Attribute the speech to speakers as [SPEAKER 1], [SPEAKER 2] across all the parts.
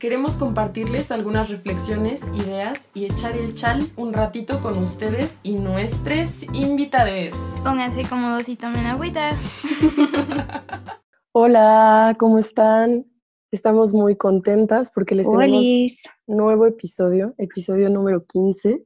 [SPEAKER 1] Queremos compartirles algunas reflexiones, ideas y echar el chal un ratito con ustedes y nuestros invitades.
[SPEAKER 2] Pónganse cómodos y tomen agüita.
[SPEAKER 3] Hola, ¿cómo están? Estamos muy contentas porque les tenemos nuevo episodio, episodio número 15,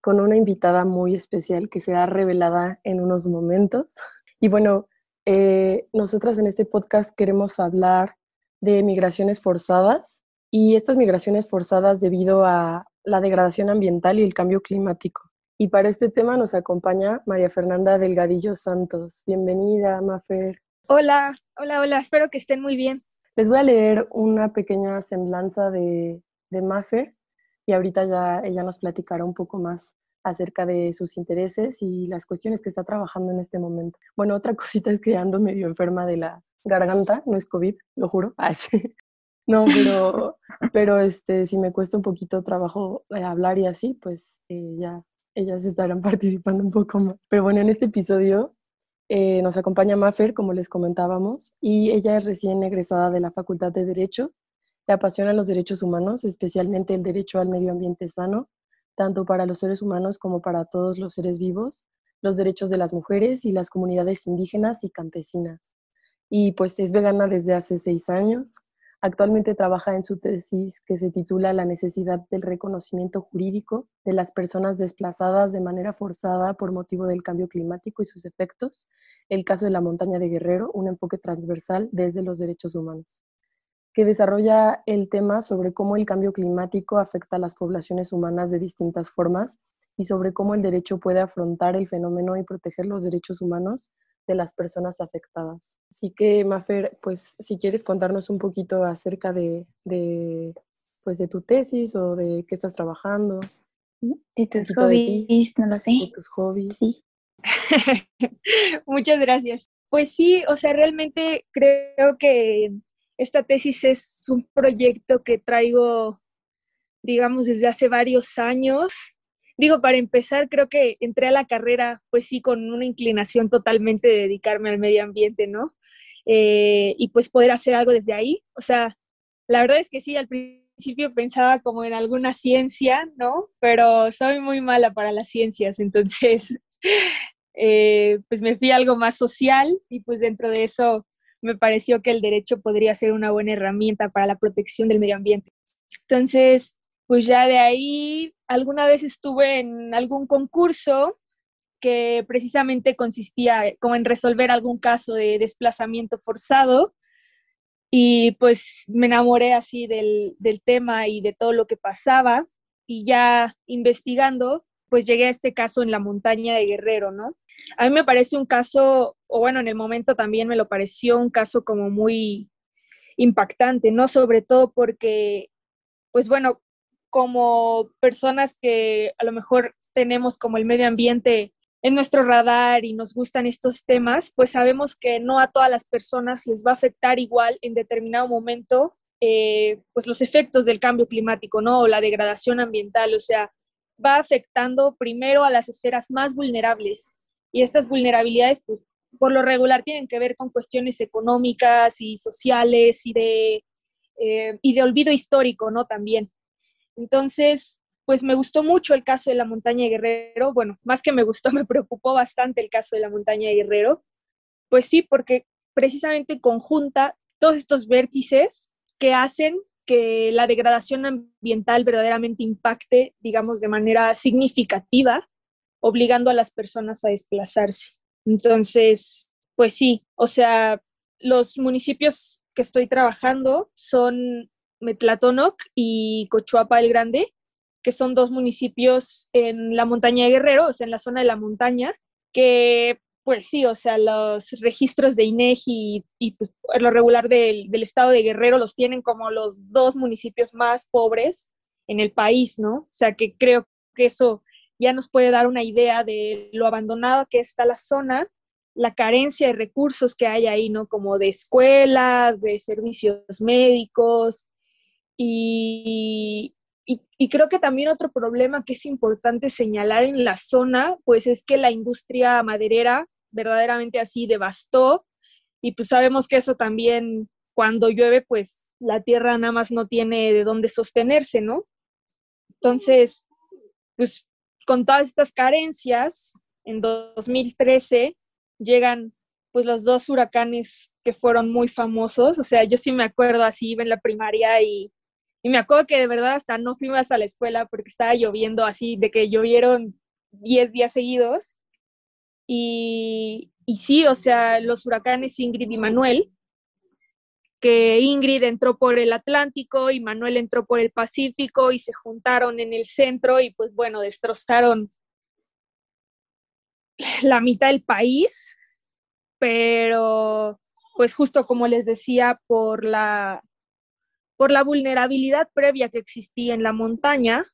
[SPEAKER 3] con una invitada muy especial que será revelada en unos momentos. Y bueno, eh, nosotras en este podcast queremos hablar de migraciones forzadas y estas migraciones forzadas debido a la degradación ambiental y el cambio climático. Y para este tema nos acompaña María Fernanda Delgadillo Santos. Bienvenida, Mafer.
[SPEAKER 4] Hola, hola, hola, espero que estén muy bien.
[SPEAKER 3] Les voy a leer una pequeña semblanza de, de Mafer y ahorita ya ella nos platicará un poco más acerca de sus intereses y las cuestiones que está trabajando en este momento. Bueno, otra cosita es que ando medio enferma de la garganta, no es COVID, lo juro. Ay, sí. No, pero, pero este, si me cuesta un poquito trabajo eh, hablar y así, pues eh, ya ellas estarán participando un poco más. Pero bueno, en este episodio eh, nos acompaña Mafer, como les comentábamos, y ella es recién egresada de la Facultad de Derecho. Le apasionan los derechos humanos, especialmente el derecho al medio ambiente sano, tanto para los seres humanos como para todos los seres vivos, los derechos de las mujeres y las comunidades indígenas y campesinas. Y pues es vegana desde hace seis años. Actualmente trabaja en su tesis que se titula La necesidad del reconocimiento jurídico de las personas desplazadas de manera forzada por motivo del cambio climático y sus efectos, el caso de la montaña de Guerrero, un enfoque transversal desde los derechos humanos, que desarrolla el tema sobre cómo el cambio climático afecta a las poblaciones humanas de distintas formas y sobre cómo el derecho puede afrontar el fenómeno y proteger los derechos humanos de las personas afectadas. Así que, Mafer, pues si quieres contarnos un poquito acerca de, de, pues, de tu tesis o de qué estás trabajando,
[SPEAKER 5] De tus
[SPEAKER 3] poquito de ti.
[SPEAKER 5] hobbies, no lo sé.
[SPEAKER 3] de tus hobbies.
[SPEAKER 5] Sí.
[SPEAKER 4] Muchas gracias. Pues sí, o sea, realmente creo que esta tesis es un proyecto que traigo, digamos, desde hace varios años. Digo, para empezar, creo que entré a la carrera, pues sí, con una inclinación totalmente de dedicarme al medio ambiente, ¿no? Eh, y pues poder hacer algo desde ahí. O sea, la verdad es que sí, al principio pensaba como en alguna ciencia, ¿no? Pero soy muy mala para las ciencias, entonces, eh, pues me fui algo más social y pues dentro de eso me pareció que el derecho podría ser una buena herramienta para la protección del medio ambiente. Entonces, pues ya de ahí, alguna vez estuve en algún concurso que precisamente consistía como en resolver algún caso de desplazamiento forzado y pues me enamoré así del, del tema y de todo lo que pasaba y ya investigando, pues llegué a este caso en la montaña de Guerrero, ¿no? A mí me parece un caso, o bueno, en el momento también me lo pareció un caso como muy impactante, ¿no? Sobre todo porque, pues bueno, como personas que a lo mejor tenemos como el medio ambiente en nuestro radar y nos gustan estos temas, pues sabemos que no a todas las personas les va a afectar igual en determinado momento, eh, pues los efectos del cambio climático, ¿no? O la degradación ambiental, o sea, va afectando primero a las esferas más vulnerables y estas vulnerabilidades, pues por lo regular tienen que ver con cuestiones económicas y sociales y de, eh, y de olvido histórico, ¿no? También. Entonces, pues me gustó mucho el caso de la montaña de Guerrero. Bueno, más que me gustó, me preocupó bastante el caso de la montaña de Guerrero. Pues sí, porque precisamente conjunta todos estos vértices que hacen que la degradación ambiental verdaderamente impacte, digamos, de manera significativa, obligando a las personas a desplazarse. Entonces, pues sí, o sea, los municipios que estoy trabajando son Metlatónoc y Cochuapa el Grande, que son dos municipios en la montaña de Guerrero, o sea, en la zona de la montaña, que pues sí, o sea, los registros de INEGI y, y pues, lo regular del, del, estado de Guerrero los tienen como los dos municipios más pobres en el país, ¿no? O sea, que creo que eso ya nos puede dar una idea de lo abandonado que está la zona la carencia de recursos que hay ahí, ¿no? Como de escuelas, de servicios médicos. Y, y, creo que también otro problema que es importante señalar en la zona, pues es que la industria maderera verdaderamente así devastó. Y pues sabemos que eso también, cuando llueve, pues la tierra nada más no tiene de dónde sostenerse, ¿no? Entonces, pues con todas estas carencias, en 2013 llegan pues los dos huracanes que fueron muy famosos, o sea, yo sí me acuerdo así, iba en la primaria y, me acuerdo que de verdad hasta no fui más a la escuela porque estaba lloviendo así, de que llovieron 10 días seguidos. Y, y sí, o sea, los huracanes Ingrid y Manuel, que Ingrid entró por el Atlántico y Manuel entró por el Pacífico y se juntaron en el centro y pues bueno, destrozaron la mitad del país, pero pues justo como les decía, por la, por la vulnerabilidad previa que existía en la montaña,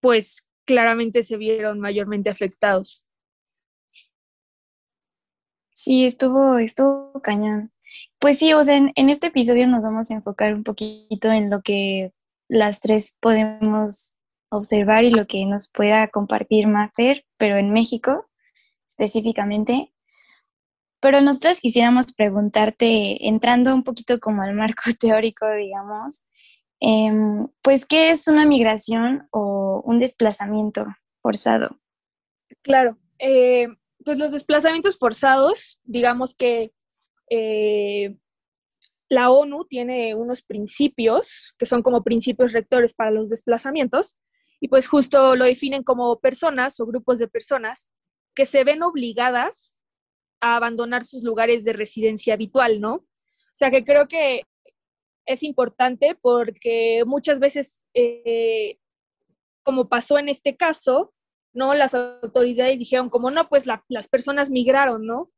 [SPEAKER 4] pues claramente se vieron mayormente afectados.
[SPEAKER 2] Sí, estuvo, estuvo cañón. Pues sí, o sea, en, en, este episodio nos vamos a enfocar un poquito en lo que las tres podemos observar y lo que nos pueda compartir Mafer, pero en México específicamente. Pero nosotros quisiéramos preguntarte, entrando un poquito como al marco teórico, digamos, eh, pues, ¿qué es una migración o un desplazamiento forzado?
[SPEAKER 4] Claro, eh, pues los desplazamientos forzados, digamos que eh, la ONU tiene unos principios que son como principios rectores para los desplazamientos y pues justo lo definen como personas o grupos de personas que se ven obligadas abandonar sus lugares de residencia habitual, ¿no? O sea que creo que es importante porque muchas veces, eh, como pasó en este caso, ¿no? Las autoridades dijeron como, no, pues la, las personas migraron, ¿no?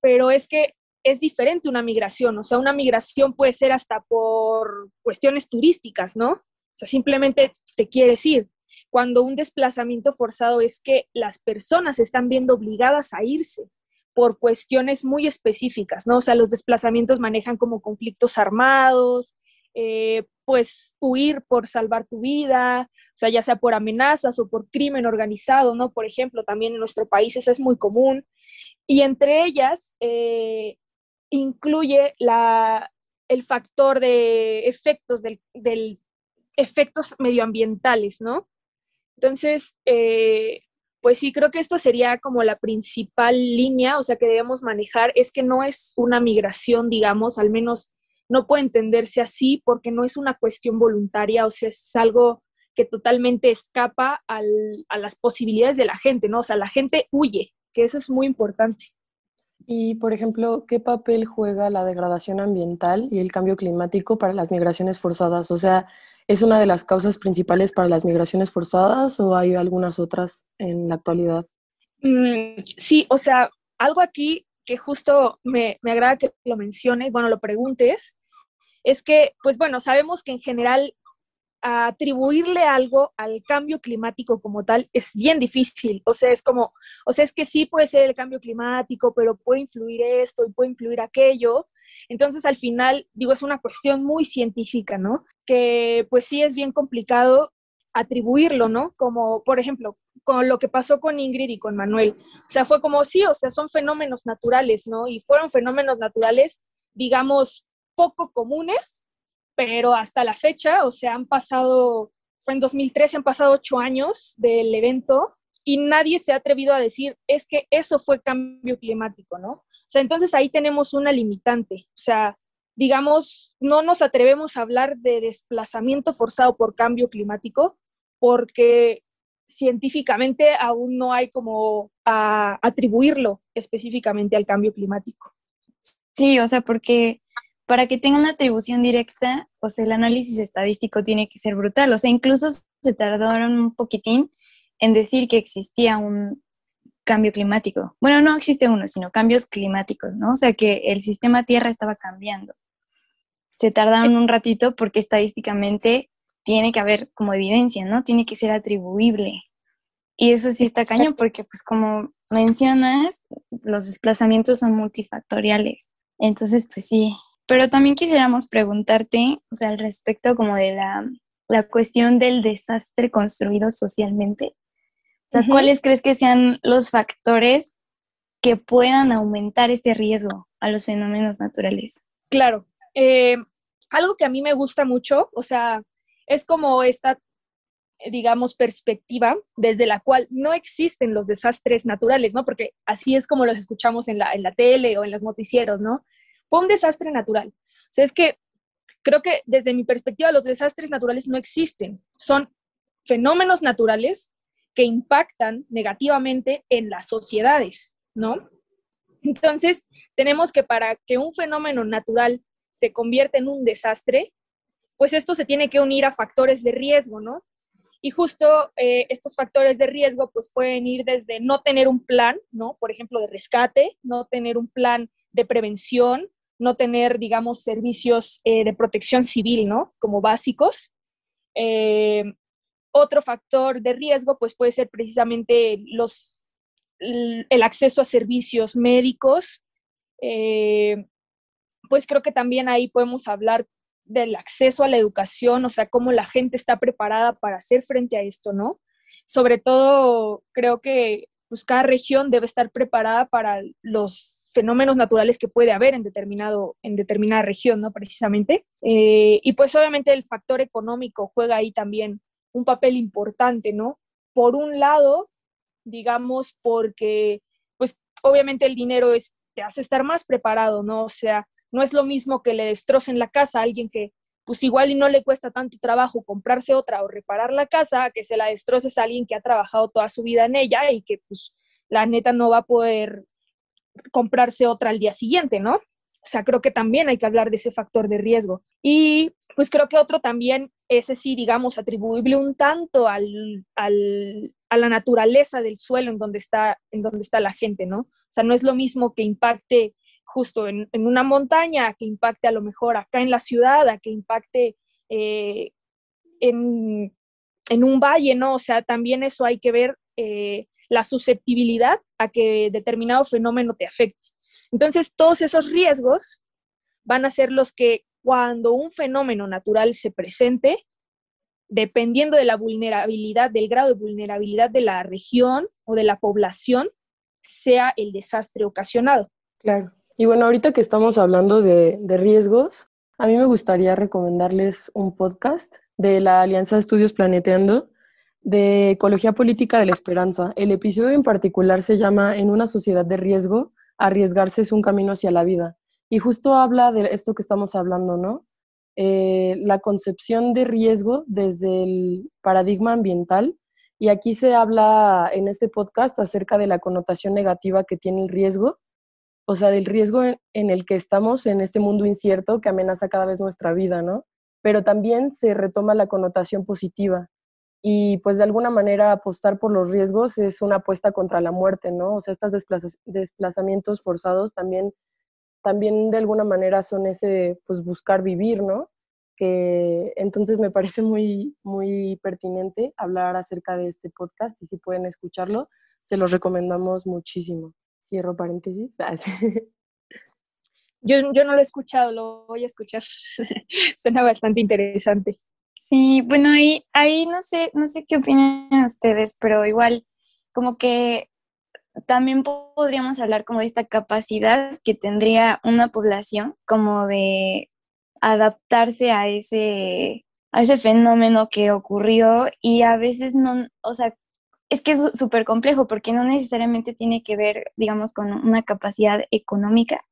[SPEAKER 4] Pero es que es diferente una migración, o sea, una migración puede ser hasta por cuestiones turísticas, ¿no? O sea, simplemente te quieres ir cuando un desplazamiento forzado es que las personas están viendo obligadas a irse por cuestiones muy específicas, ¿no? O sea, los desplazamientos manejan como conflictos armados, eh, pues huir por salvar tu vida, o sea, ya sea por amenazas o por crimen organizado, ¿no? Por ejemplo, también en nuestro país eso es muy común. Y entre ellas eh, incluye la, el factor de efectos del, del efectos medioambientales, ¿no? Entonces, eh, pues sí, creo que esto sería como la principal línea, o sea, que debemos manejar, es que no es una migración, digamos, al menos no puede entenderse así porque no es una cuestión voluntaria, o sea, es algo que totalmente escapa al, a las posibilidades de la gente, ¿no? O sea, la gente huye, que eso es muy importante.
[SPEAKER 3] Y, por ejemplo, ¿qué papel juega la degradación ambiental y el cambio climático para las migraciones forzadas? O sea, ¿Es una de las causas principales para las migraciones forzadas o hay algunas otras en la actualidad?
[SPEAKER 4] Mm, sí, o sea, algo aquí que justo me, me agrada que lo menciones, bueno, lo preguntes, es que, pues bueno, sabemos que en general atribuirle algo al cambio climático como tal es bien difícil. O sea, es como, o sea, es que sí puede ser el cambio climático, pero puede influir esto y puede influir aquello. Entonces, al final, digo, es una cuestión muy científica, ¿no? Que pues sí es bien complicado atribuirlo, ¿no? Como, por ejemplo, con lo que pasó con Ingrid y con Manuel. O sea, fue como, sí, o sea, son fenómenos naturales, ¿no? Y fueron fenómenos naturales, digamos, poco comunes, pero hasta la fecha, o sea, han pasado, fue en 2013, han pasado ocho años del evento y nadie se ha atrevido a decir, es que eso fue cambio climático, ¿no? O sea, entonces ahí tenemos una limitante. O sea, digamos, no nos atrevemos a hablar de desplazamiento forzado por cambio climático porque científicamente aún no hay como atribuirlo específicamente al cambio climático.
[SPEAKER 2] Sí, o sea, porque para que tenga una atribución directa, o sea, el análisis estadístico tiene que ser brutal. O sea, incluso se tardaron un poquitín en decir que existía un, cambio climático. Bueno, no existe uno, sino cambios climáticos, ¿no? O sea que el sistema Tierra estaba cambiando. Se tardaron un ratito porque estadísticamente tiene que haber como evidencia, ¿no? Tiene que ser atribuible. Y eso sí está cañón porque pues como mencionas, los desplazamientos son multifactoriales. Entonces, pues sí. Pero también quisiéramos preguntarte, o sea, al respecto como de la, la cuestión del desastre construido socialmente. O sea, ¿cuáles crees que sean los factores que puedan aumentar este riesgo a los fenómenos naturales?
[SPEAKER 4] Claro. Eh, algo que a mí me gusta mucho, o sea, es como esta digamos, perspectiva desde la cual no existen los desastres naturales, ¿no? Porque así es como los escuchamos en la, en la tele o en los noticieros, ¿no? Fue un desastre natural. O sea, es que creo que desde mi perspectiva los desastres naturales no existen. Son fenómenos naturales que impactan negativamente en las sociedades, ¿no? Entonces, tenemos que para que un fenómeno natural se convierta en un desastre, pues esto se tiene que unir a factores de riesgo, ¿no? Y justo eh, estos factores de riesgo pues pueden ir desde no tener un plan, ¿no? Por ejemplo, de rescate, no tener un plan de prevención, no tener, digamos, servicios eh, de protección civil, ¿no? Como básicos. Eh, otro factor de riesgo pues puede ser precisamente los, el acceso a servicios médicos. Pues creo que también ahí podemos hablar del acceso a la educación, o sea, cómo la gente está preparada para hacer frente a esto, ¿no? Sobre todo, creo que pues, cada región debe estar preparada para los fenómenos naturales que puede haber en, determinado, en determinada región, ¿no? Precisamente. Eh, y pues obviamente el factor económico juega ahí también un papel importante, ¿no? Por un lado, digamos, porque pues obviamente el dinero es, te hace estar más preparado, ¿no? O sea, no es lo mismo que le destrocen la casa a alguien que pues igual y no le cuesta tanto trabajo comprarse otra o reparar la casa, que se la destroces a alguien que ha trabajado toda su vida en ella y que pues la neta no va a poder comprarse otra al día siguiente, ¿no? O sea, creo que también hay que hablar de ese factor de riesgo. Y pues creo que otro también, ese sí, digamos, atribuible un tanto al, al, a la naturaleza del suelo en donde, está, en donde está la gente, ¿no? O sea, no es lo mismo que impacte justo en, una montaña, que impacte a lo mejor acá en la ciudad, a que impacte eh, en, un valle, ¿no? O sea, también eso hay que ver eh, la susceptibilidad a que determinado fenómeno te afecte. Entonces, todos esos riesgos van a ser los que cuando un fenómeno natural se presente, dependiendo de la vulnerabilidad, del grado de vulnerabilidad de la región o de la población, sea el desastre ocasionado.
[SPEAKER 3] Claro. Y bueno, ahorita que estamos hablando de, riesgos, a mí me gustaría recomendarles un podcast de la Alianza de Estudios Planeteando de Ecología Política de la Esperanza. El episodio en particular se llama En una sociedad de riesgo, arriesgarse es un camino hacia la vida. Y justo habla de esto que estamos hablando, ¿no? Eh, la concepción de riesgo desde el paradigma ambiental. Y aquí se habla en este podcast acerca de la connotación negativa que tiene el riesgo o sea, del riesgo en, el que estamos en este mundo incierto que amenaza cada vez nuestra vida, ¿no? Pero también se retoma la connotación positiva y pues de alguna manera apostar por los riesgos es una apuesta contra la muerte, ¿no? O sea, estos desplazamientos forzados también, también de alguna manera son ese, pues buscar vivir, ¿no? Que entonces me parece muy, muy pertinente hablar acerca de este podcast y si pueden escucharlo, se los recomendamos muchísimo. Cierro paréntesis. Ah,
[SPEAKER 4] yo, yo no lo he escuchado, lo voy a escuchar. Suena bastante interesante.
[SPEAKER 2] Sí, bueno, ahí, ahí no sé, no sé qué opinan ustedes, pero igual, como que también podríamos hablar como de esta capacidad que tendría una población como de adaptarse a ese, a ese fenómeno que ocurrió y a veces no, o sea, es que es súper complejo porque no necesariamente tiene que ver, digamos, con una capacidad económica,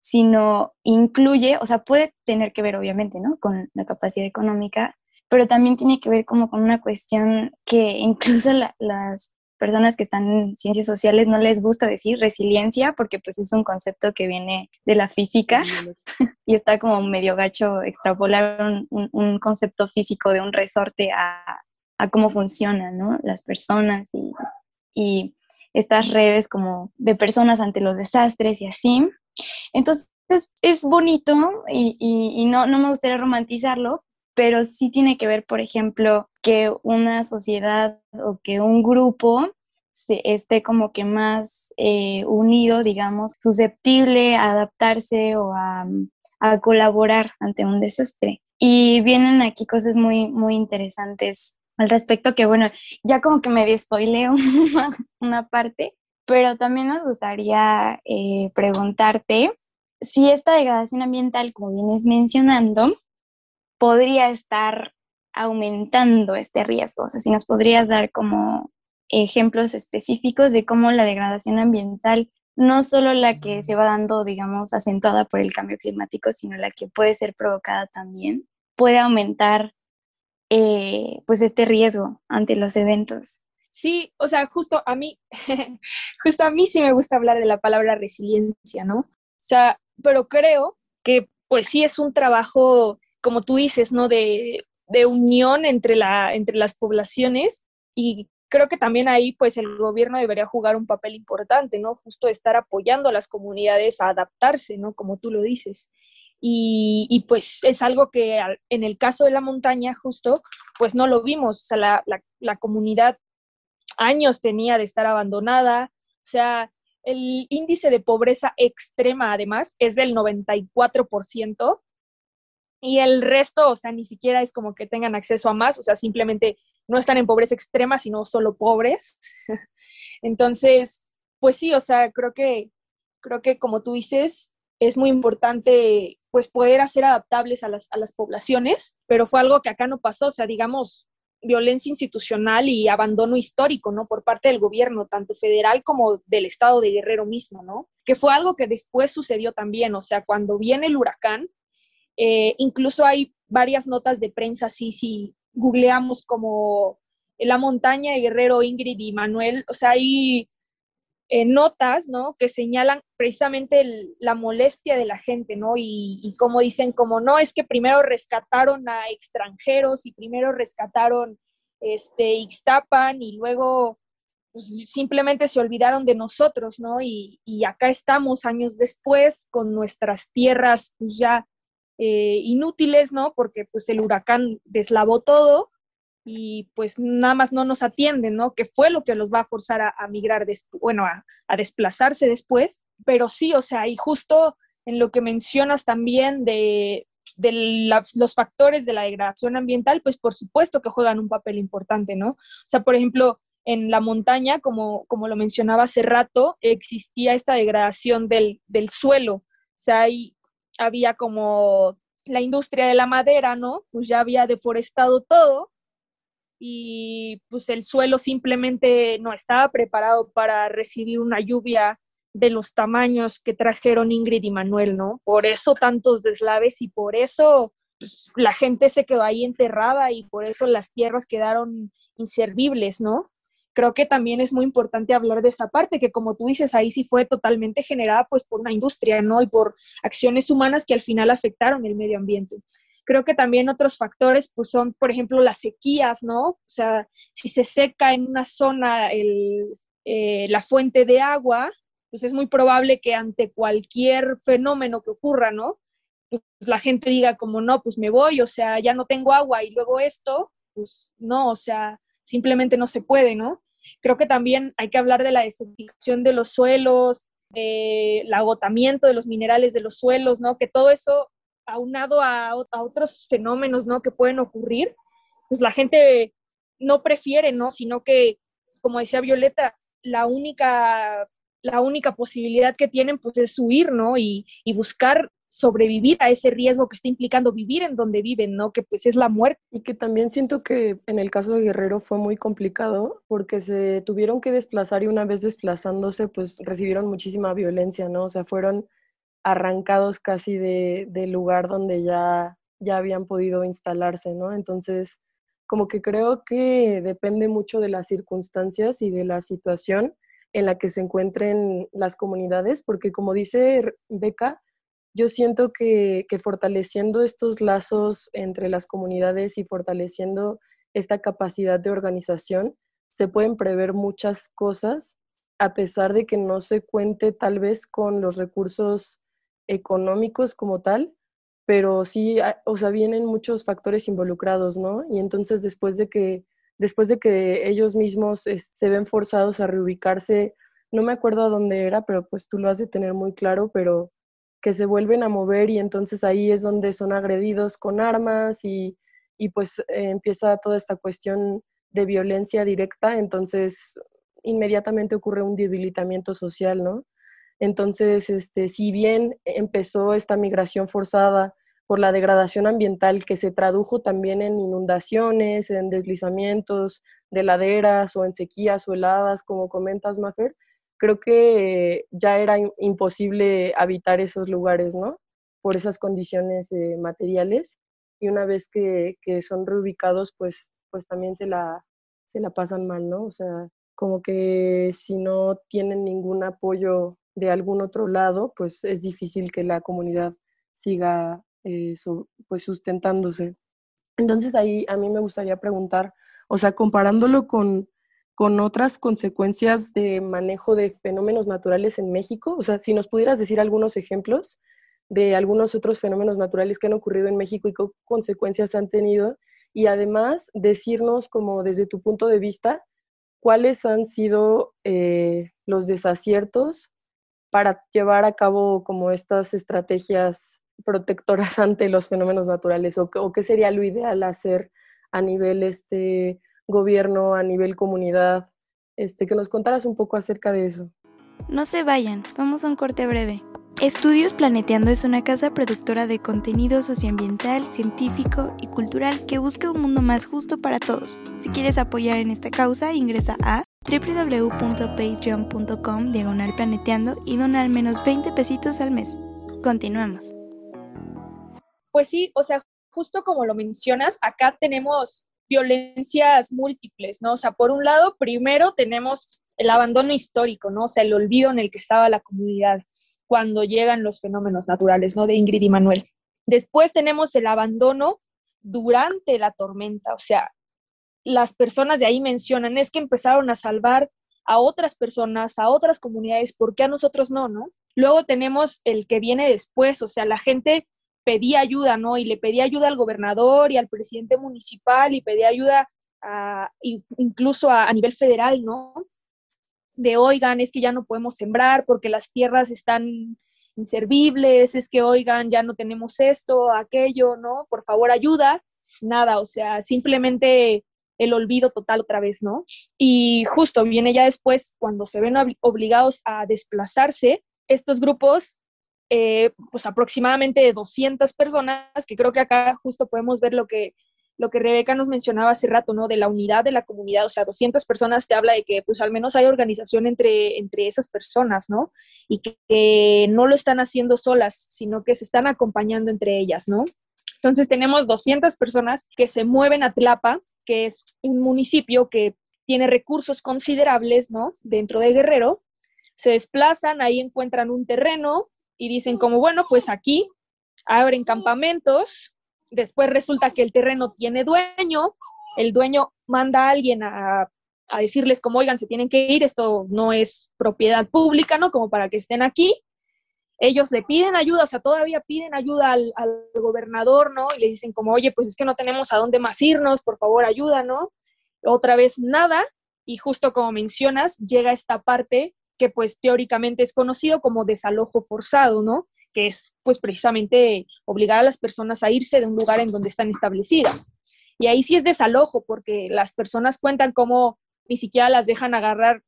[SPEAKER 2] sino incluye, o sea, puede tener que ver obviamente, ¿no? Con la capacidad económica, pero también tiene que ver como con una cuestión que incluso las personas que están en ciencias sociales no les gusta decir resiliencia porque pues es un concepto que viene de la física y está como medio gacho extrapolar un, un concepto físico de un resorte a, a cómo funcionan ¿no? las personas y, y, estas redes como de personas ante los desastres y así. Entonces es bonito y, y, no, no me gustaría romantizarlo, pero sí tiene que ver, por ejemplo, que una sociedad o que un grupo se esté como que más eh, unido, digamos, susceptible a adaptarse o a, a, colaborar ante un desastre. Y vienen aquí cosas muy, muy interesantes al respecto que, bueno, ya como que me spoileo una, una parte, pero también nos gustaría eh, preguntarte si esta degradación ambiental, como vienes mencionando, podría estar aumentando este riesgo. O sea, si nos podrías dar como ejemplos específicos de cómo la degradación ambiental, no solo la que se va dando, digamos, acentuada por el cambio climático, sino la que puede ser provocada también, puede aumentar eh, pues este riesgo ante los eventos.
[SPEAKER 4] Sí, o sea, justo a mí, justo a mí sí me gusta hablar de la palabra resiliencia, ¿no? O sea, pero creo que pues sí es un trabajo, como tú dices, ¿no? De, de unión entre, la, entre las poblaciones y creo que también ahí pues el gobierno debería jugar un papel importante, ¿no? Justo estar apoyando a las comunidades a adaptarse, ¿no? Como tú lo dices. Y, pues es algo que en el caso de la montaña justo pues no lo vimos, o sea, la, la, la comunidad años tenía de estar abandonada, o sea, el índice de pobreza extrema además es del 94%, y el resto, o sea, ni siquiera es como que tengan acceso a más, o sea, simplemente no están en pobreza extrema, sino solo pobres. Entonces, pues sí, o sea, creo que, creo que como tú dices, es muy importante pues poder hacer adaptables a las, a las poblaciones, pero fue algo que acá no pasó, o sea, digamos, violencia institucional y abandono histórico, ¿no? Por parte del gobierno, tanto federal como del estado de Guerrero mismo, ¿no? Que fue algo que después sucedió también, o sea, cuando viene el huracán, eh, incluso hay varias notas de prensa, sí, si googleamos como la montaña de Guerrero, Ingrid y Manuel, o sea, hay eh, notas, ¿no? Que señalan precisamente la molestia de la gente, ¿no? Y, como dicen, como no, es que primero rescataron a extranjeros y primero rescataron este, Ixtapan y luego pues, simplemente se olvidaron de nosotros, ¿no? Y, y, acá estamos años después con nuestras tierras pues, ya eh, inútiles, ¿no? Porque pues el huracán deslavó todo y pues nada más no nos atienden, ¿no? Que fue lo que los va a forzar a, a migrar, bueno, a, a, desplazarse después, pero sí, o sea, y justo en lo que mencionas también de, de la, los factores de la degradación ambiental, pues por supuesto que juegan un papel importante, ¿no? O sea, por ejemplo, en la montaña, como, como lo mencionaba hace rato, existía esta degradación del, del suelo, o sea, hay, había como la industria de la madera, ¿no? Pues ya había deforestado todo y pues el suelo simplemente no estaba preparado para recibir una lluvia de los tamaños que trajeron Ingrid y Manuel, ¿no? Por eso tantos deslaves y por eso pues, la gente se quedó ahí enterrada y por eso las tierras quedaron inservibles, ¿no? creo que también es muy importante hablar de esa parte, que como tú dices, ahí sí fue totalmente generada pues por una industria, ¿no? Y por acciones humanas que al final afectaron el medio ambiente. Creo que también otros factores pues son, por ejemplo, las sequías, ¿no? O sea, si se seca en una zona el, eh, la fuente de agua, pues es muy probable que ante cualquier fenómeno que ocurra, ¿no? Pues la gente diga como, no, pues me voy, o sea, ya no tengo agua y luego esto, pues no, o sea, simplemente no se puede, ¿no? Creo que también hay que hablar de la desertificación de los suelos, del agotamiento de los minerales de los suelos, ¿no? Que todo eso, aunado a, a otros fenómenos, ¿no? Que pueden ocurrir, pues la gente no prefiere, ¿no? Sino que, como decía Violeta, la única, la única posibilidad que tienen, pues, es huir, ¿no? Y, y buscar sobrevivir a ese riesgo que está implicando vivir en donde viven, ¿no? Que pues es la muerte.
[SPEAKER 3] Y que también siento que en el caso de Guerrero fue muy complicado porque se tuvieron que desplazar y una vez desplazándose pues recibieron muchísima violencia, ¿no? O sea, fueron arrancados casi de, del lugar donde ya, ya habían podido instalarse, ¿no? Entonces, como que creo que depende mucho de las circunstancias y de la situación en la que se encuentren las comunidades, porque como dice Beca, yo siento que, que, fortaleciendo estos lazos entre las comunidades y fortaleciendo esta capacidad de organización, se pueden prever muchas cosas, a pesar de que no se cuente tal vez con los recursos económicos como tal, pero sí, o sea, vienen muchos factores involucrados, ¿no? Y entonces después de que, después de que ellos mismos se ven forzados a reubicarse, no me acuerdo a dónde era, pero pues tú lo has de tener muy claro, pero que se vuelven a mover y entonces ahí es donde son agredidos con armas y, y pues eh, empieza toda esta cuestión de violencia directa, entonces inmediatamente ocurre un debilitamiento social, ¿no? Entonces, este, si bien empezó esta migración forzada por la degradación ambiental que se tradujo también en inundaciones, en deslizamientos de laderas o en sequías o heladas, como comentas, Mafer, creo que ya era imposible habitar esos lugares, ¿no? Por esas condiciones eh, materiales. Y una vez que, que, son reubicados, pues, pues también se la, se la pasan mal, ¿no? O sea, como que si no tienen ningún apoyo de algún otro lado, pues es difícil que la comunidad siga eh, pues sustentándose. Entonces ahí a mí me gustaría preguntar, o sea, comparándolo con, con otras consecuencias de manejo de fenómenos naturales en México, o sea, si nos pudieras decir algunos ejemplos de algunos otros fenómenos naturales que han ocurrido en México y qué consecuencias han tenido, y además decirnos como desde tu punto de vista, cuáles han sido eh, los desaciertos para llevar a cabo como estas estrategias protectoras ante los fenómenos naturales o, qué sería lo ideal hacer a nivel este gobierno, a nivel comunidad, este que nos contaras un poco acerca de eso.
[SPEAKER 2] No se vayan, vamos a un corte breve. Estudios Planeteando es una casa productora de contenido socioambiental, científico y cultural que busca un mundo más justo para todos. Si quieres apoyar en esta causa, ingresa a www.patreon.com diagonal planeteando y dona al menos 20 pesitos al mes. Continuamos.
[SPEAKER 4] Pues sí, o sea, justo como lo mencionas, acá tenemos violencias múltiples, ¿no? O sea, por un lado, primero tenemos el abandono histórico, ¿no? O sea, el olvido en el que estaba la comunidad cuando llegan los fenómenos naturales, ¿no? De Ingrid y Manuel. Después tenemos el abandono durante la tormenta, o sea, las personas de ahí mencionan es que empezaron a salvar a otras personas, a otras comunidades, ¿por qué a nosotros no, no? Luego tenemos el que viene después, o sea, la gente pedía ayuda, ¿no? Y le pedía ayuda al gobernador y al presidente municipal y pedía ayuda a, incluso a, a nivel federal, ¿no? De oigan, es que ya no podemos sembrar porque las tierras están inservibles, es que oigan, ya no tenemos esto, aquello, ¿no? Por favor, ayuda. Nada, o sea, simplemente el olvido total otra vez, ¿no? Y justo viene ya después, cuando se ven obligados a desplazarse, estos grupos, eh, pues aproximadamente 200 personas, que creo que acá justo podemos ver lo que, lo que Rebeca nos mencionaba hace rato, ¿no? De la unidad de la comunidad, o sea, 200 personas te habla de que pues al menos hay organización entre, entre esas personas, ¿no? Y que no lo están haciendo solas, sino que se están acompañando entre ellas, ¿no? Entonces tenemos 200 personas que se mueven a Tlapa, que es un municipio que tiene recursos considerables, ¿no? Dentro de Guerrero. Se desplazan, ahí encuentran un terreno y dicen como, bueno, pues aquí abren campamentos. Después resulta que el terreno tiene dueño. El dueño manda a alguien a, decirles como, oigan, se tienen que ir, esto no es propiedad pública, ¿no? Como para que estén aquí ellos le piden ayuda, o sea, todavía piden ayuda al, gobernador, ¿no? Y le dicen como, oye, pues es que no tenemos a dónde más irnos, por favor, ayuda, ¿no? Otra vez nada, y justo como mencionas, llega esta parte que pues teóricamente es conocido como desalojo forzado, ¿no? Que es pues precisamente obligar a las personas a irse de un lugar en donde están establecidas. Y ahí sí es desalojo, porque las personas cuentan cómo ni siquiera las dejan agarrar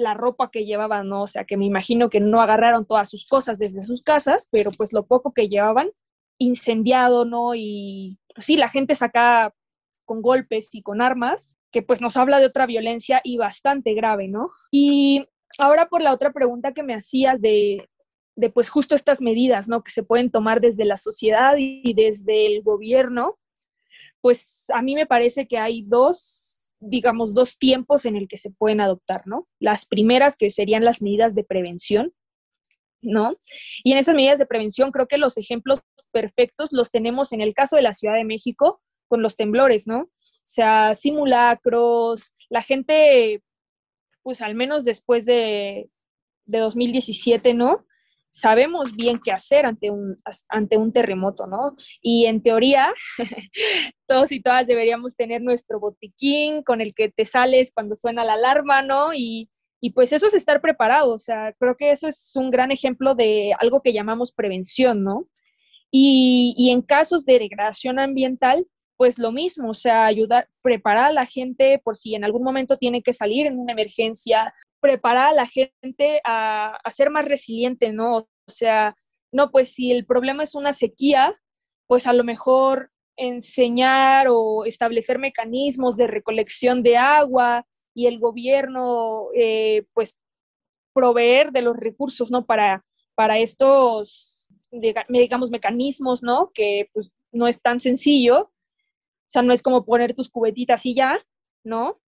[SPEAKER 4] la ropa que llevaban, ¿no? O sea, que me imagino que no agarraron todas sus cosas desde sus casas, pero pues lo poco que llevaban, incendiado, ¿no? Y pues, sí, la gente saca con golpes y con armas, que pues nos habla de otra violencia y bastante grave, ¿no? Y ahora por la otra pregunta que me hacías de, de pues justo estas medidas, ¿no? Que se pueden tomar desde la sociedad y desde el gobierno, pues a mí me parece que hay dos digamos, dos tiempos en el que se pueden adoptar, ¿no? Las primeras que serían las medidas de prevención, ¿no? Y en esas medidas de prevención creo que los ejemplos perfectos los tenemos en el caso de la Ciudad de México con los temblores, ¿no? O sea, simulacros, la gente, pues al menos después de, de 2017, ¿no? Sabemos bien qué hacer ante un, ante un terremoto, ¿no? Y en teoría, todos y todas deberíamos tener nuestro botiquín con el que te sales cuando suena la alarma, ¿no? Y, y pues eso es estar preparado, o sea, creo que eso es un gran ejemplo de algo que llamamos prevención, ¿no? Y, y en casos de degradación ambiental, pues lo mismo, o sea, ayudar, preparar a la gente por si en algún momento tiene que salir en una emergencia, preparar a la gente a, a ser más resiliente, ¿no? O sea, no, pues si el problema es una sequía, pues a lo mejor enseñar o establecer mecanismos de recolección de agua y el gobierno, eh, pues, proveer de los recursos, ¿no? Para, para estos, digamos, mecanismos, ¿no? Que pues no es tan sencillo. O sea, no es como poner tus cubetitas y ya, ¿no?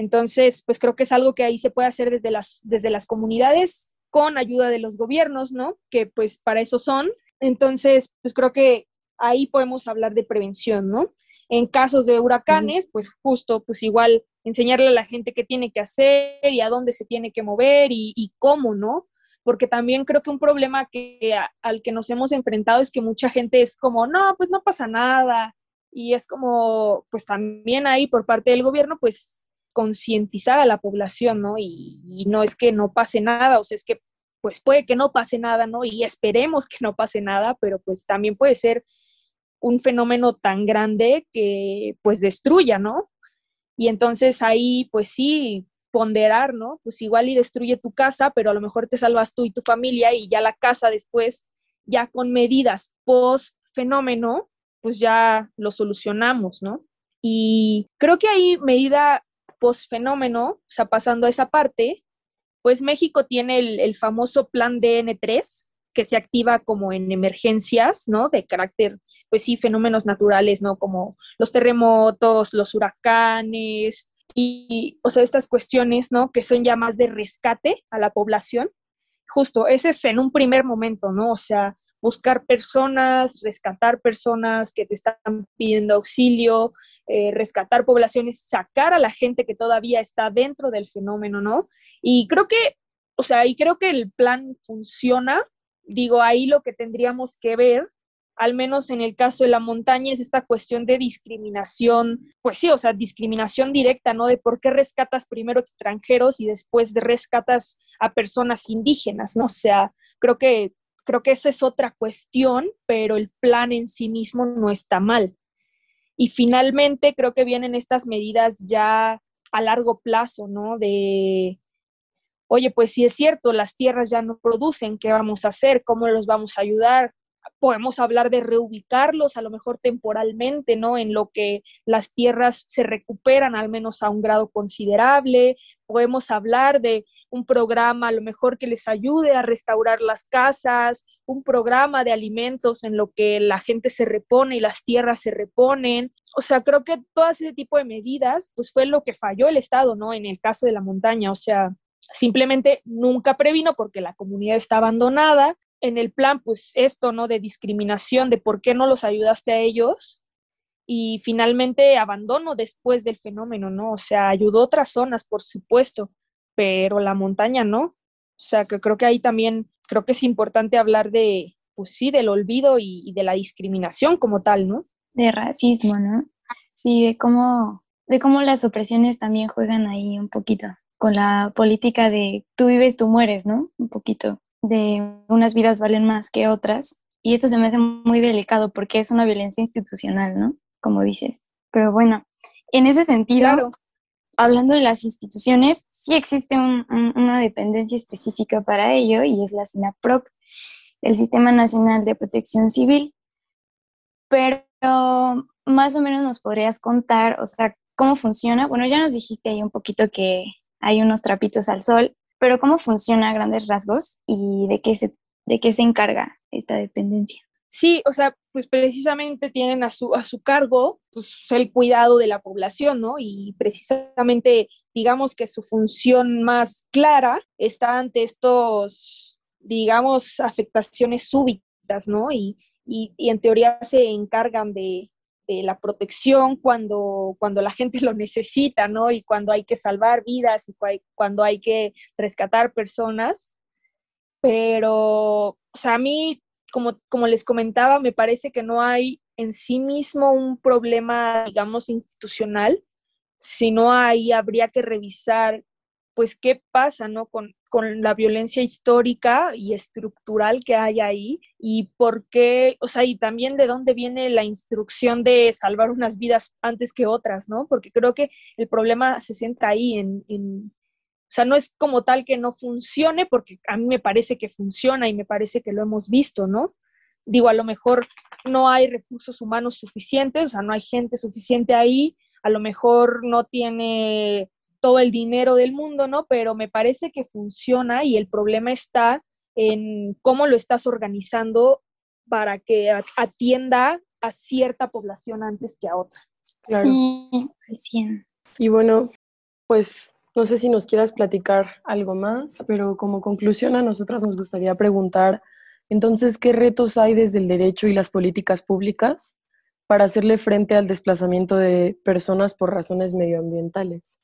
[SPEAKER 4] Entonces, pues creo que es algo que ahí se puede hacer desde las, desde las comunidades con ayuda de los gobiernos, ¿no? Que pues para eso son. Entonces, pues creo que ahí podemos hablar de prevención, ¿no? En casos de huracanes, pues justo, pues igual enseñarle a la gente qué tiene que hacer y a dónde se tiene que mover y, y cómo, ¿no? Porque también creo que un problema que, a, al que nos hemos enfrentado es que mucha gente es como, no, pues no pasa nada. Y es como, pues también ahí por parte del gobierno, pues concientizar a la población, ¿no? Y, no es que no pase nada, o sea, es que pues puede que no pase nada, ¿no? Y esperemos que no pase nada, pero pues también puede ser un fenómeno tan grande que pues destruya, ¿no? Y entonces ahí pues sí, ponderar, ¿no? Pues igual y destruye tu casa, pero a lo mejor te salvas tú y tu familia y ya la casa después, ya con medidas post fenómeno, pues ya lo solucionamos, ¿no? Y creo que ahí medida post-fenómeno, o sea, pasando a esa parte, pues México tiene el, el, famoso plan DN3, que se activa como en emergencias, ¿no? De carácter, pues sí, fenómenos naturales, ¿no? Como los terremotos, los huracanes, y, o sea, estas cuestiones, ¿no? Que son ya más de rescate a la población. Justo, ese es en un primer momento, ¿no? O sea, buscar personas, rescatar personas que te están pidiendo auxilio, eh, rescatar poblaciones, sacar a la gente que todavía está dentro del fenómeno, ¿no? Y creo que, o sea, y creo que el plan funciona. Digo, ahí lo que tendríamos que ver, al menos en el caso de la montaña, es esta cuestión de discriminación, pues sí, o sea, discriminación directa, ¿no? De por qué rescatas primero extranjeros y después rescatas a personas indígenas, ¿no? O sea, creo que creo que esa es otra cuestión, pero el plan en sí mismo no está mal. Y finalmente creo que vienen estas medidas ya a largo plazo, ¿no? De, oye, pues si es cierto, las tierras ya no producen, ¿qué vamos a hacer? ¿Cómo los vamos a ayudar? Podemos hablar de reubicarlos, a lo mejor temporalmente, ¿no? En lo que las tierras se recuperan al menos a un grado considerable. Podemos hablar de un programa a lo mejor que les ayude a restaurar las casas, un programa de alimentos en lo que la gente se repone y las tierras se reponen. O sea, creo que todo ese tipo de medidas, pues fue lo que falló el Estado, ¿no? En el caso de la montaña, o sea, simplemente nunca previno porque la comunidad está abandonada. En el plan, pues esto, ¿no? De discriminación, de por qué no los ayudaste a ellos, y finalmente abandono después del fenómeno, ¿no? O sea, ayudó otras zonas, por supuesto, pero la montaña no. O sea, que creo que ahí también, creo que es importante hablar de, pues sí, del olvido y, y de la discriminación como tal, ¿no?
[SPEAKER 2] De racismo, ¿no? Sí, de cómo, de cómo las opresiones también juegan ahí un poquito con la política de tú vives, tú mueres, ¿no? Un poquito de unas vidas valen más que otras. Y esto se me hace muy delicado porque es una violencia institucional, ¿no? Como dices. Pero bueno, en ese sentido, claro hablando de las instituciones, sí existe un, un, una dependencia específica para ello y es la SINAPROC, el Sistema Nacional de Protección Civil. Pero más o menos nos podrías contar, o sea, cómo funciona. Bueno, ya nos dijiste ahí un poquito que hay unos trapitos al sol, pero cómo funciona a grandes rasgos y de qué se, de qué se encarga esta dependencia.
[SPEAKER 4] Sí, o sea, pues precisamente tienen a su, a su cargo pues, el cuidado de la población, ¿no? Y precisamente, digamos que su función más clara está ante estos, digamos, afectaciones súbitas, ¿no? Y, y, y en teoría se encargan de, de, la protección cuando, cuando la gente lo necesita, ¿no? Y cuando hay que salvar vidas y cuando hay que rescatar personas. Pero o sea, a mí, como, como les comentaba, me parece que no hay en sí mismo un problema, digamos, institucional, sino ahí habría que revisar, pues, qué pasa, ¿no? Con, con la violencia histórica y estructural que hay ahí y por qué, o sea, y también de dónde viene la instrucción de salvar unas vidas antes que otras, ¿no? Porque creo que el problema se sienta ahí o sea, no es como tal que no funcione, porque a mí me parece que funciona y me parece que lo hemos visto, ¿no? Digo, a lo mejor no hay recursos humanos suficientes, o sea, no hay gente suficiente ahí, a lo mejor no tiene todo el dinero del mundo, ¿no? Pero me parece que funciona y el problema está en cómo lo estás organizando para que atienda a cierta población antes que a otra.
[SPEAKER 2] Sí, al
[SPEAKER 3] Y bueno, pues no sé si nos quieras platicar algo más, pero como conclusión a nosotras nos gustaría preguntar, entonces, ¿qué retos hay desde el derecho y las políticas públicas para hacerle frente al desplazamiento de personas por razones medioambientales?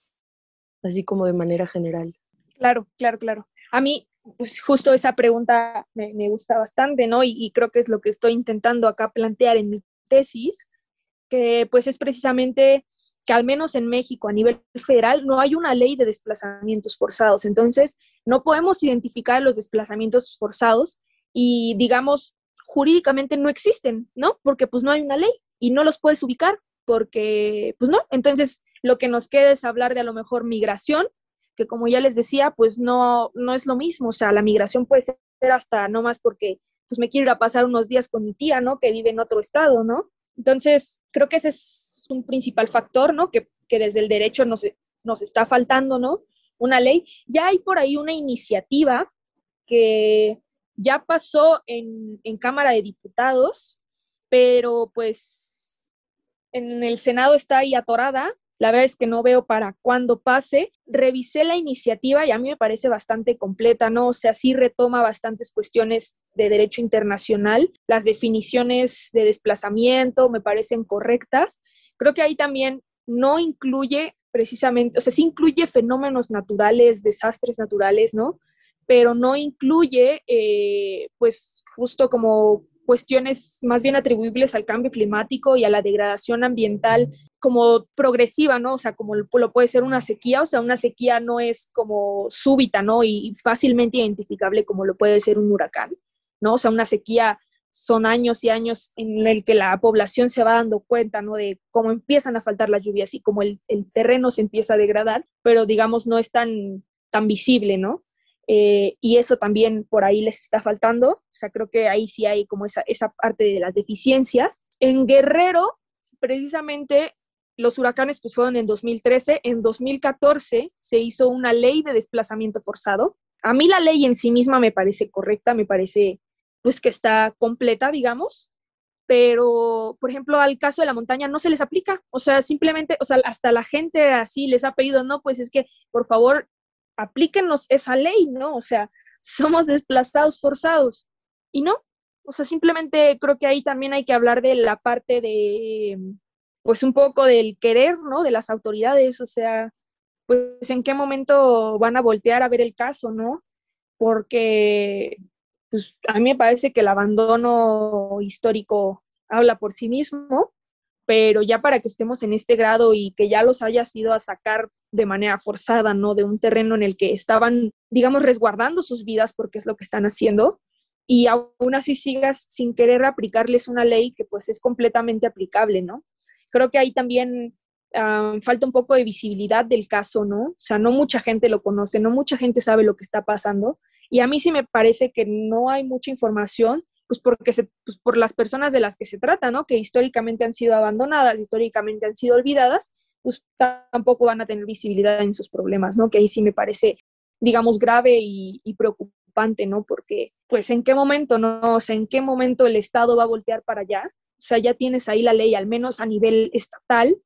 [SPEAKER 3] así como de manera general.
[SPEAKER 4] Claro, claro, claro. A mí, pues justo esa pregunta me, gusta bastante, ¿no? Y, creo que es lo que estoy intentando acá plantear en mi tesis, que pues es precisamente que al menos en México a nivel federal no hay una ley de desplazamientos forzados. Entonces, no podemos identificar los desplazamientos forzados y, digamos, jurídicamente no existen, ¿no? Porque pues no hay una ley y no los puedes ubicar porque, pues no. Entonces, lo que nos queda es hablar de a lo mejor migración, que como ya les decía, pues no, no es lo mismo, o sea, la migración puede ser hasta no más porque pues me quiero ir a pasar unos días con mi tía, ¿no? Que vive en otro estado, ¿no? Entonces, creo que ese es un principal factor, ¿no? Que, desde el derecho nos, nos está faltando, ¿no? Una ley. Ya hay por ahí una iniciativa que ya pasó en, en Cámara de Diputados, pero pues en el Senado está ahí atorada la verdad es que no veo para cuándo pase. Revisé la iniciativa y a mí me parece bastante completa, ¿no? O sea, sí retoma bastantes cuestiones de derecho internacional. Las definiciones de desplazamiento me parecen correctas. Creo que ahí también no incluye precisamente, o sea, sí incluye fenómenos naturales, desastres naturales, ¿no? Pero no incluye, eh, pues, justo como cuestiones más bien atribuibles al cambio climático y a la degradación ambiental como progresiva, ¿no? O sea, como lo puede ser una sequía, o sea, una sequía no es como súbita, ¿no? Y fácilmente identificable como lo puede ser un huracán, ¿no? O sea, una sequía son años y años en el que la población se va dando cuenta, ¿no? De cómo empiezan a faltar las lluvias y cómo el, terreno se empieza a degradar, pero digamos no es tan, tan visible, ¿no? Eh, y eso también por ahí les está faltando, o sea, creo que ahí sí hay como esa, esa parte de las deficiencias. En Guerrero, precisamente los huracanes pues fueron en 2013, en 2014 se hizo una ley de desplazamiento forzado. A mí la ley en sí misma me parece correcta, me parece pues que está completa, digamos, pero por ejemplo al caso de la montaña no se les aplica, o sea, simplemente, o sea, hasta la gente así les ha pedido, no, pues es que por favor aplíquenos esa ley, ¿no? O sea, somos desplazados forzados. Y no, o sea, simplemente creo que ahí también hay que hablar de la parte de, pues un poco del querer, ¿no? De las autoridades, o sea, pues en qué momento van a voltear a ver el caso, ¿no? Porque, pues a mí me parece que el abandono histórico habla por sí mismo pero ya para que estemos en este grado y que ya los hayas ido a sacar de manera forzada, ¿no? De un terreno en el que estaban, digamos, resguardando sus vidas porque es lo que están haciendo, y aún así sigas sin querer aplicarles una ley que pues es completamente aplicable, ¿no? Creo que ahí también ah, falta un poco de visibilidad del caso, ¿no? O sea, no mucha gente lo conoce, no mucha gente sabe lo que está pasando, y a mí sí me parece que no hay mucha información pues porque se, pues por las personas de las que se trata, ¿no? Que históricamente han sido abandonadas, históricamente han sido olvidadas, pues tampoco van a tener visibilidad en sus problemas, ¿no? Que ahí sí me parece, digamos, grave y, preocupante, ¿no? Porque, pues, ¿en qué momento, no? O sea, ¿en qué momento el Estado va a voltear para allá? O sea, ya tienes ahí la ley, al menos a nivel estatal,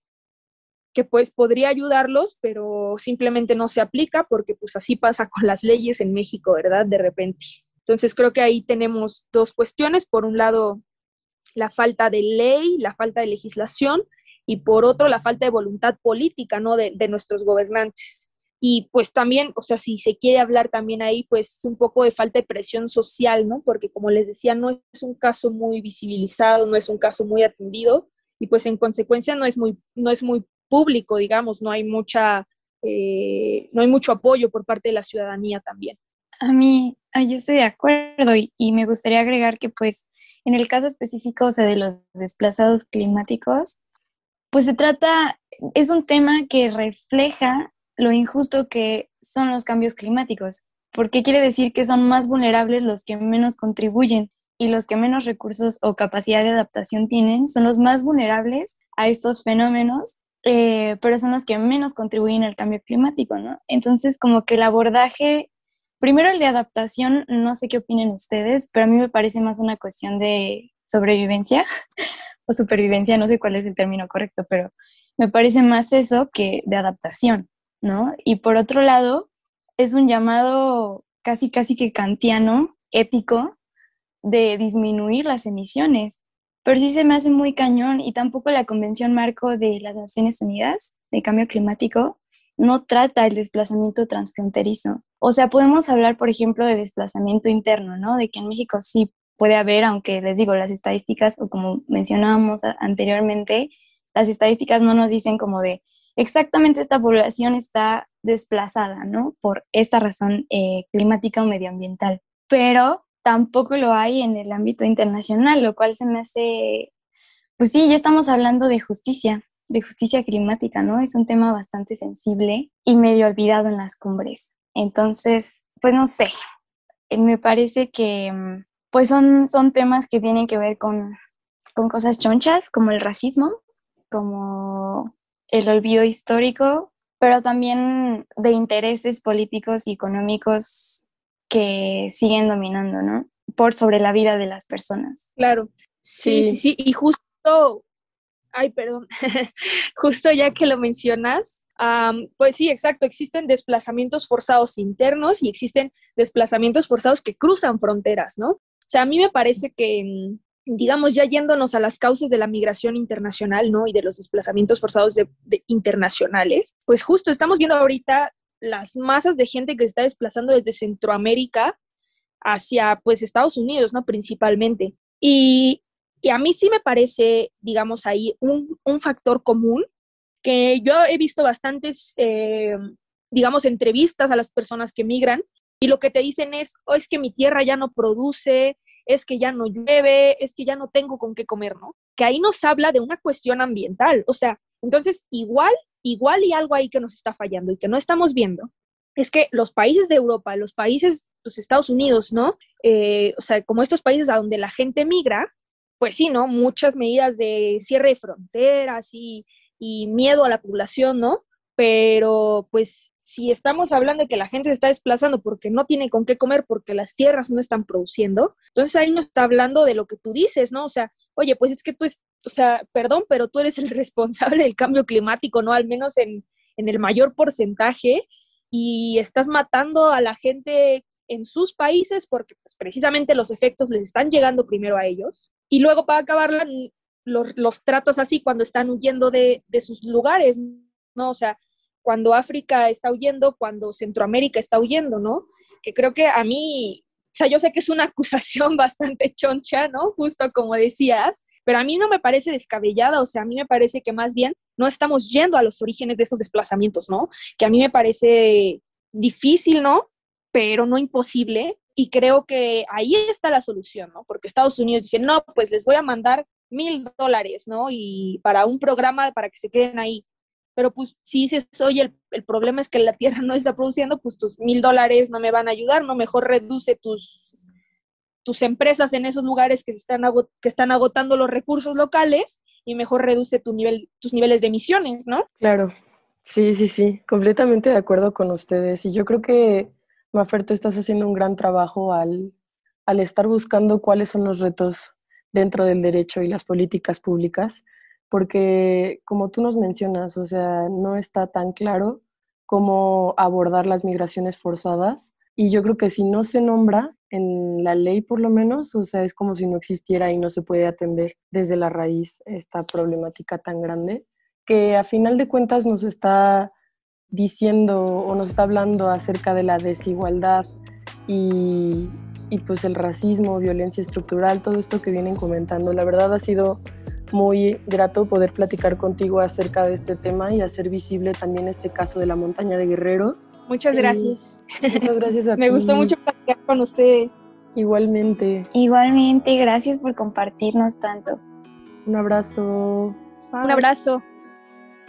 [SPEAKER 4] que pues podría ayudarlos, pero simplemente no se aplica porque pues así pasa con las leyes en México, ¿verdad? De repente. Entonces creo que ahí tenemos dos cuestiones. Por un lado, la falta de ley, la falta de legislación y por otro, la falta de voluntad política ¿no? de, nuestros gobernantes. Y pues también, o sea, si se quiere hablar también ahí, pues un poco de falta de presión social, ¿no? Porque como les decía, no es un caso muy visibilizado, no es un caso muy atendido y pues en consecuencia no es muy, no es muy público, digamos, no hay mucha, eh, no hay mucho apoyo por parte de la ciudadanía también.
[SPEAKER 2] A mí, ah, yo estoy de acuerdo y, y me gustaría agregar que pues en el caso específico, o sea, de los desplazados climáticos, pues se trata, es un tema que refleja lo injusto que son los cambios climáticos, porque quiere decir que son más vulnerables los que menos contribuyen y los que menos recursos o capacidad de adaptación tienen son los más vulnerables a estos fenómenos, eh, pero son los que menos contribuyen al cambio climático, ¿no? Entonces, como que el abordaje, primero el de adaptación, no sé qué opinen ustedes, pero a mí me parece más una cuestión de sobrevivencia o supervivencia, no sé cuál es el término correcto, pero me parece más eso que de adaptación. ¿no? Y por otro lado, es un llamado casi, casi que kantiano, ético, de disminuir las emisiones. Pero sí se me hace muy cañón y tampoco la Convención Marco de las Naciones Unidas de Cambio Climático no trata el desplazamiento transfronterizo. O sea, podemos hablar, por ejemplo, de desplazamiento interno, ¿no? De que en México sí puede haber, aunque les digo, las estadísticas, o como mencionábamos anteriormente, las estadísticas no nos dicen como de exactamente esta población está desplazada, ¿no? Por esta razón eh, climática o medioambiental. Pero tampoco lo hay en el ámbito internacional, lo cual se me hace, pues sí, ya estamos hablando de justicia, de justicia climática, ¿no? Es un tema bastante sensible y medio olvidado en las cumbres. Entonces, pues no sé, eh, me parece que mm, pues son, son temas que tienen que ver con, con cosas chonchas, como el racismo, como el olvido histórico, pero también de intereses políticos y económicos que siguen dominando, ¿no? Por sobre la vida de las personas.
[SPEAKER 4] Claro, sí, sí, sí, y justo, ay, perdón, justo ya que lo mencionas, pues sí, exacto, existen desplazamientos forzados internos y existen desplazamientos forzados que cruzan fronteras, ¿no? O sea, a mí me parece que mm, digamos, ya yéndonos a las causas de la migración internacional, ¿no? Y de los desplazamientos forzados internacionales, pues justo estamos viendo ahorita las masas de gente que se está desplazando desde Centroamérica hacia, pues, Estados Unidos, ¿no? Principalmente. Y, a mí sí me parece, digamos, ahí un, factor común que yo he visto bastantes, eh, digamos, entrevistas a las personas que migran y lo que te dicen es, oh, es que mi tierra ya no produce, es que ya no llueve, es que ya no tengo con qué comer, ¿no? Que ahí nos habla de una cuestión ambiental, o sea, entonces igual, igual y algo ahí que nos está fallando y que no estamos viendo, es que los países de Europa, los países, los Estados Unidos, ¿no? Eh, o sea, como estos países a donde la gente migra, pues sí, ¿no? Muchas medidas de cierre de fronteras y, y miedo a la población, ¿no? pero pues si estamos hablando de que la gente se está desplazando porque no tiene con qué comer, porque las tierras no están produciendo, entonces ahí nos está hablando de lo que tú dices, ¿no? O sea, oye, pues es que tú, es, o sea, perdón, pero tú eres el responsable del cambio climático, ¿no? Al menos en, en el mayor porcentaje, y estás matando a la gente en sus países porque pues, precisamente los efectos les están llegando primero a ellos. Y luego para acabar los, los tratos así cuando están huyendo de, de sus lugares, ¿no? O sea, cuando África está huyendo, cuando Centroamérica está huyendo, ¿no? Que creo que a mí, o sea, yo sé que es una acusación bastante choncha, ¿no? Justo como decías, pero a mí no me parece descabellada, o sea, a mí me parece que más bien no estamos yendo a los orígenes de esos desplazamientos, ¿no? Que a mí me parece difícil, ¿no? Pero no imposible. Y creo que ahí está la solución, ¿no? Porque Estados Unidos dice, no, pues les voy a mandar mil dólares, ¿no? Y para un programa para que se queden ahí pero pues si dices, oye, el, el, problema es que la tierra no está produciendo, pues tus mil dólares no me van a ayudar, ¿no? Mejor reduce tus, tus empresas en esos lugares que, están que están agotando los recursos locales y mejor reduce nivel, tus niveles de emisiones, ¿no?
[SPEAKER 3] Claro, sí, sí, sí, completamente de acuerdo con ustedes. Y yo creo que, Mafer, tú estás haciendo un gran trabajo al, al estar buscando cuáles son los retos dentro del derecho y las políticas públicas porque como tú nos mencionas, o sea, no está tan claro cómo abordar las migraciones forzadas y yo creo que si no se nombra en la ley por lo menos, o sea, es como si no existiera y no se puede atender desde la raíz esta problemática tan grande que a final de cuentas nos está diciendo o nos está hablando acerca de la desigualdad y, y pues el racismo, violencia estructural, todo esto que vienen comentando. La verdad ha sido muy grato poder platicar contigo acerca de este tema y hacer visible también este caso de la montaña de Guerrero.
[SPEAKER 4] Muchas
[SPEAKER 3] Sí.
[SPEAKER 4] gracias.
[SPEAKER 3] Muchas gracias a
[SPEAKER 4] Me
[SPEAKER 3] ti.
[SPEAKER 4] gustó mucho platicar con ustedes.
[SPEAKER 3] Igualmente.
[SPEAKER 2] Igualmente, gracias por compartirnos tanto.
[SPEAKER 3] Un abrazo.
[SPEAKER 4] Un abrazo.